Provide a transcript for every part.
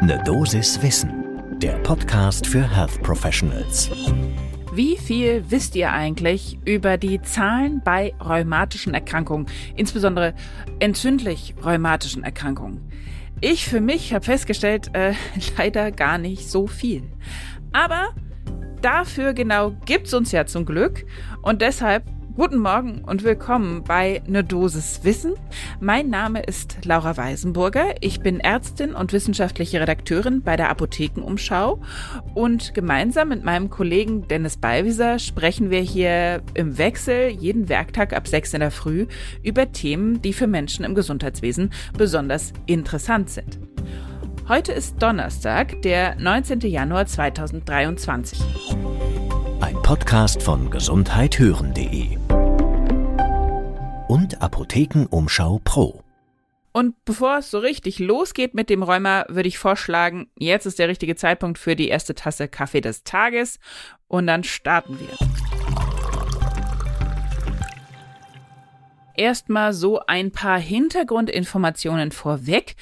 Ne Dosis Wissen, der Podcast für Health Professionals. Wie viel wisst ihr eigentlich über die Zahlen bei rheumatischen Erkrankungen, insbesondere entzündlich rheumatischen Erkrankungen? Ich für mich habe festgestellt, äh, leider gar nicht so viel. Aber dafür genau gibt's uns ja zum Glück und deshalb Guten Morgen und willkommen bei Ne Dosis Wissen. Mein Name ist Laura Weisenburger. Ich bin Ärztin und wissenschaftliche Redakteurin bei der Apothekenumschau. Und gemeinsam mit meinem Kollegen Dennis Ballwieser sprechen wir hier im Wechsel jeden Werktag ab 6 in der Früh über Themen, die für Menschen im Gesundheitswesen besonders interessant sind. Heute ist Donnerstag, der 19. Januar 2023. Ein Podcast von gesundheithören.de und Apothekenumschau Pro. Und bevor es so richtig losgeht mit dem Rheuma, würde ich vorschlagen, jetzt ist der richtige Zeitpunkt für die erste Tasse Kaffee des Tages und dann starten wir. Erstmal so ein paar Hintergrundinformationen vorweg,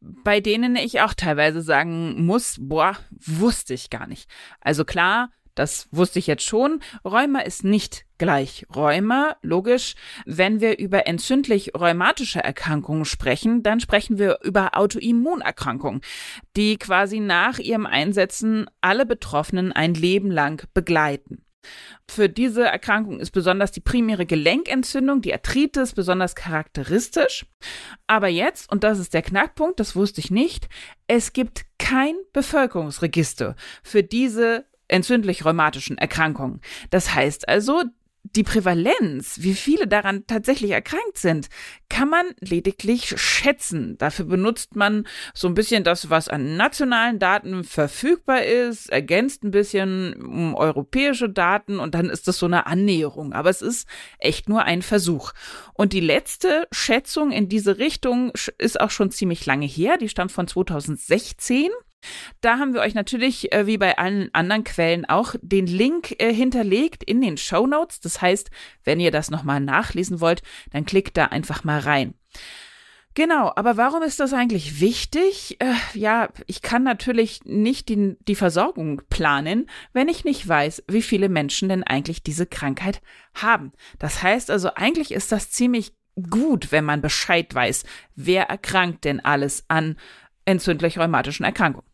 bei denen ich auch teilweise sagen muss, boah, wusste ich gar nicht. Also klar, das wusste ich jetzt schon. Rheuma ist nicht gleich Rheuma. Logisch, wenn wir über entzündlich rheumatische Erkrankungen sprechen, dann sprechen wir über Autoimmunerkrankungen, die quasi nach ihrem Einsetzen alle Betroffenen ein Leben lang begleiten. Für diese Erkrankung ist besonders die primäre Gelenkentzündung, die Arthritis, besonders charakteristisch. Aber jetzt, und das ist der Knackpunkt, das wusste ich nicht, es gibt kein Bevölkerungsregister für diese entzündlich-rheumatischen Erkrankungen. Das heißt also, die Prävalenz, wie viele daran tatsächlich erkrankt sind, kann man lediglich schätzen. Dafür benutzt man so ein bisschen das, was an nationalen Daten verfügbar ist, ergänzt ein bisschen um europäische Daten und dann ist das so eine Annäherung. Aber es ist echt nur ein Versuch. Und die letzte Schätzung in diese Richtung ist auch schon ziemlich lange her. Die stammt von 2016. Da haben wir euch natürlich, äh, wie bei allen anderen Quellen, auch den Link äh, hinterlegt in den Show Notes. Das heißt, wenn ihr das nochmal nachlesen wollt, dann klickt da einfach mal rein. Genau, aber warum ist das eigentlich wichtig? Äh, ja, ich kann natürlich nicht die, die Versorgung planen, wenn ich nicht weiß, wie viele Menschen denn eigentlich diese Krankheit haben. Das heißt also, eigentlich ist das ziemlich gut, wenn man Bescheid weiß, wer erkrankt denn alles an entzündlich rheumatischen Erkrankungen.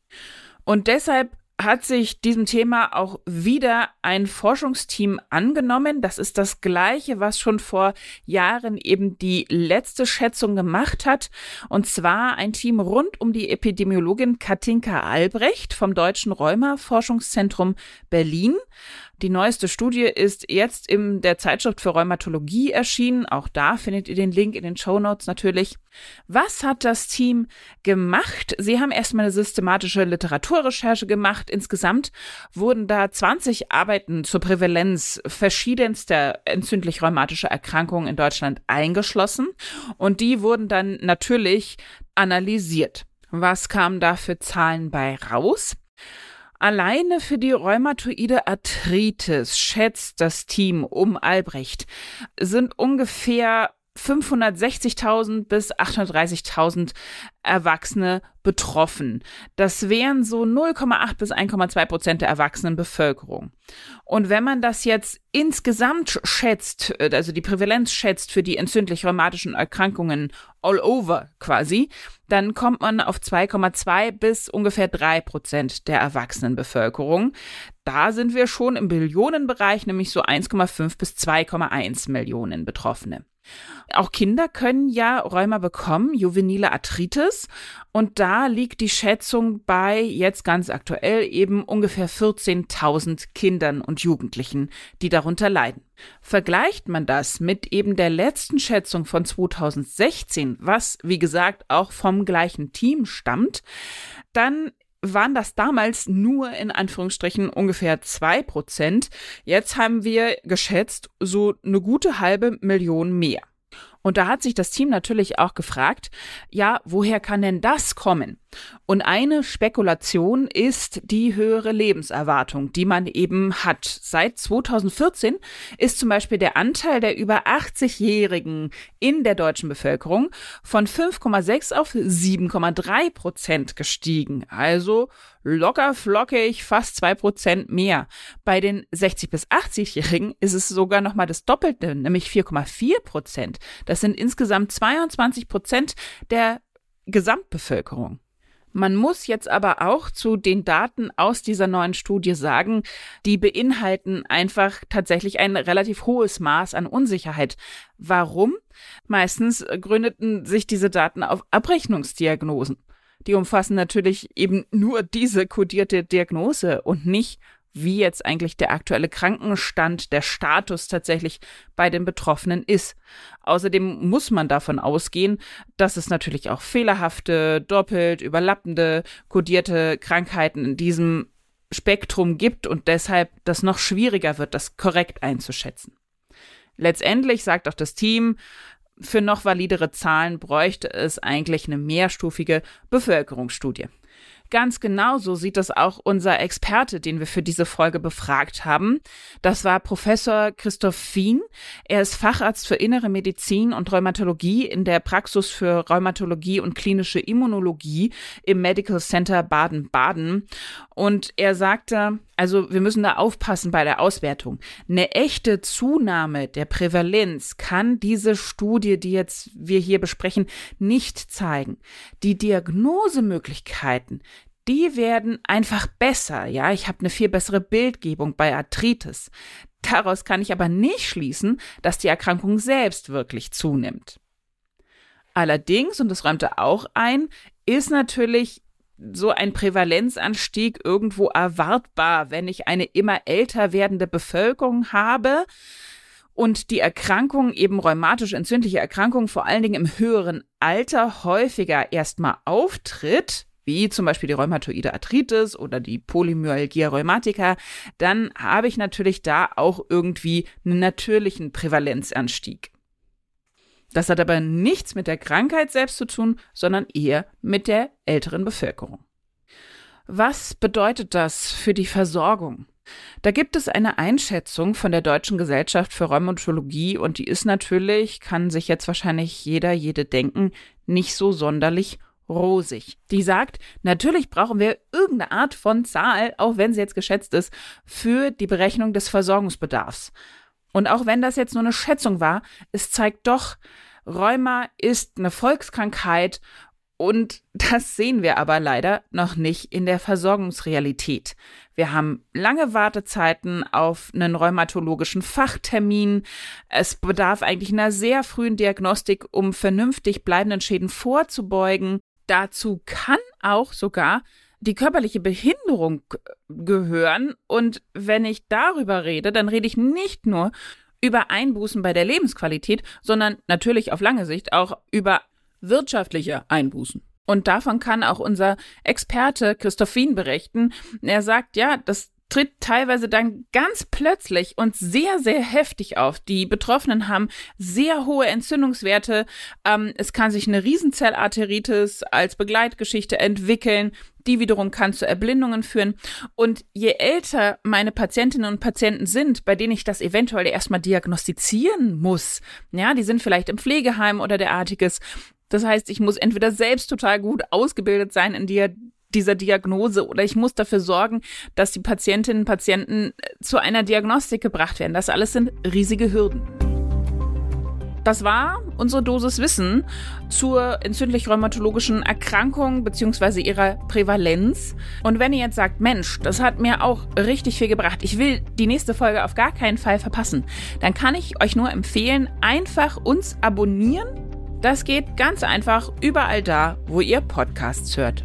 Und deshalb hat sich diesem Thema auch wieder ein Forschungsteam angenommen. Das ist das gleiche, was schon vor Jahren eben die letzte Schätzung gemacht hat. Und zwar ein Team rund um die Epidemiologin Katinka Albrecht vom Deutschen Rheuma Forschungszentrum Berlin. Die neueste Studie ist jetzt in der Zeitschrift für Rheumatologie erschienen. Auch da findet ihr den Link in den Show Notes natürlich. Was hat das Team gemacht? Sie haben erstmal eine systematische Literaturrecherche gemacht. Insgesamt wurden da 20 Arbeiten zur Prävalenz verschiedenster entzündlich-rheumatischer Erkrankungen in Deutschland eingeschlossen. Und die wurden dann natürlich analysiert. Was kamen da für Zahlen bei raus? Alleine für die rheumatoide Arthritis schätzt das Team um Albrecht sind ungefähr 560.000 bis 830.000 Erwachsene betroffen. Das wären so 0,8 bis 1,2 Prozent der erwachsenen Bevölkerung. Und wenn man das jetzt insgesamt schätzt, äh, also die Prävalenz schätzt für die entzündlich-rheumatischen Erkrankungen all over quasi, dann kommt man auf 2,2 bis ungefähr 3 Prozent der erwachsenen Bevölkerung. Da sind wir schon im Billionenbereich, nämlich so 1,5 bis 2,1 Millionen Betroffene. Auch Kinder können ja Rheuma bekommen, juvenile Arthritis. Und da liegt die Schätzung bei jetzt ganz aktuell eben ungefähr 14.000 Kindern und Jugendlichen, die darunter leiden. Vergleicht man das mit eben der letzten Schätzung von 2016, was wie gesagt auch vom gleichen Team stammt, dann waren das damals nur in Anführungsstrichen ungefähr zwei Prozent. Jetzt haben wir geschätzt so eine gute halbe Million mehr. Und da hat sich das Team natürlich auch gefragt, ja, woher kann denn das kommen? Und eine Spekulation ist die höhere Lebenserwartung, die man eben hat. Seit 2014 ist zum Beispiel der Anteil der über 80-Jährigen in der deutschen Bevölkerung von 5,6 auf 7,3 Prozent gestiegen. Also locker flockig fast zwei Prozent mehr. Bei den 60 bis 80-Jährigen ist es sogar noch mal das Doppelte, nämlich 4,4 Prozent. Das sind insgesamt 22 Prozent der Gesamtbevölkerung. Man muss jetzt aber auch zu den Daten aus dieser neuen Studie sagen, die beinhalten einfach tatsächlich ein relativ hohes Maß an Unsicherheit. Warum? Meistens gründeten sich diese Daten auf Abrechnungsdiagnosen. Die umfassen natürlich eben nur diese kodierte Diagnose und nicht, wie jetzt eigentlich der aktuelle Krankenstand, der Status tatsächlich bei den Betroffenen ist. Außerdem muss man davon ausgehen, dass es natürlich auch fehlerhafte, doppelt überlappende, kodierte Krankheiten in diesem Spektrum gibt und deshalb das noch schwieriger wird, das korrekt einzuschätzen. Letztendlich sagt auch das Team, für noch validere Zahlen bräuchte es eigentlich eine mehrstufige Bevölkerungsstudie. Ganz genau so sieht das auch unser Experte, den wir für diese Folge befragt haben. Das war Professor Christoph Fien. Er ist Facharzt für Innere Medizin und Rheumatologie in der Praxis für Rheumatologie und klinische Immunologie im Medical Center Baden-Baden. Und er sagte, also wir müssen da aufpassen bei der Auswertung. Eine echte Zunahme der Prävalenz kann diese Studie, die jetzt wir hier besprechen, nicht zeigen. Die Diagnosemöglichkeiten, die werden einfach besser. Ja, ich habe eine viel bessere Bildgebung bei Arthritis. Daraus kann ich aber nicht schließen, dass die Erkrankung selbst wirklich zunimmt. Allerdings, und das räumte auch ein, ist natürlich so ein Prävalenzanstieg irgendwo erwartbar, wenn ich eine immer älter werdende Bevölkerung habe und die Erkrankung, eben rheumatisch entzündliche Erkrankung, vor allen Dingen im höheren Alter häufiger erstmal auftritt, wie zum Beispiel die rheumatoide Arthritis oder die Polymyalgia rheumatica, dann habe ich natürlich da auch irgendwie einen natürlichen Prävalenzanstieg. Das hat aber nichts mit der Krankheit selbst zu tun, sondern eher mit der älteren Bevölkerung. Was bedeutet das für die Versorgung? Da gibt es eine Einschätzung von der Deutschen Gesellschaft für Rheumatologie und die ist natürlich, kann sich jetzt wahrscheinlich jeder, jede denken, nicht so sonderlich rosig. Die sagt, natürlich brauchen wir irgendeine Art von Zahl, auch wenn sie jetzt geschätzt ist, für die Berechnung des Versorgungsbedarfs. Und auch wenn das jetzt nur eine Schätzung war, es zeigt doch, Rheuma ist eine Volkskrankheit und das sehen wir aber leider noch nicht in der Versorgungsrealität. Wir haben lange Wartezeiten auf einen rheumatologischen Fachtermin. Es bedarf eigentlich einer sehr frühen Diagnostik, um vernünftig bleibenden Schäden vorzubeugen. Dazu kann auch sogar die körperliche Behinderung gehören. Und wenn ich darüber rede, dann rede ich nicht nur über Einbußen bei der Lebensqualität, sondern natürlich auf lange Sicht auch über wirtschaftliche Einbußen. Und davon kann auch unser Experte Christophin berichten. Er sagt, ja, das tritt teilweise dann ganz plötzlich und sehr, sehr heftig auf. Die Betroffenen haben sehr hohe Entzündungswerte. Ähm, es kann sich eine Riesenzellarteritis als Begleitgeschichte entwickeln. Die wiederum kann zu Erblindungen führen. Und je älter meine Patientinnen und Patienten sind, bei denen ich das eventuell erstmal diagnostizieren muss, ja, die sind vielleicht im Pflegeheim oder derartiges. Das heißt, ich muss entweder selbst total gut ausgebildet sein in dir dieser Diagnose oder ich muss dafür sorgen, dass die Patientinnen und Patienten äh, zu einer Diagnostik gebracht werden. Das alles sind riesige Hürden. Das war unsere Dosis Wissen zur entzündlich-rheumatologischen Erkrankung bzw. ihrer Prävalenz. Und wenn ihr jetzt sagt, Mensch, das hat mir auch richtig viel gebracht, ich will die nächste Folge auf gar keinen Fall verpassen, dann kann ich euch nur empfehlen, einfach uns abonnieren. Das geht ganz einfach überall da, wo ihr Podcasts hört.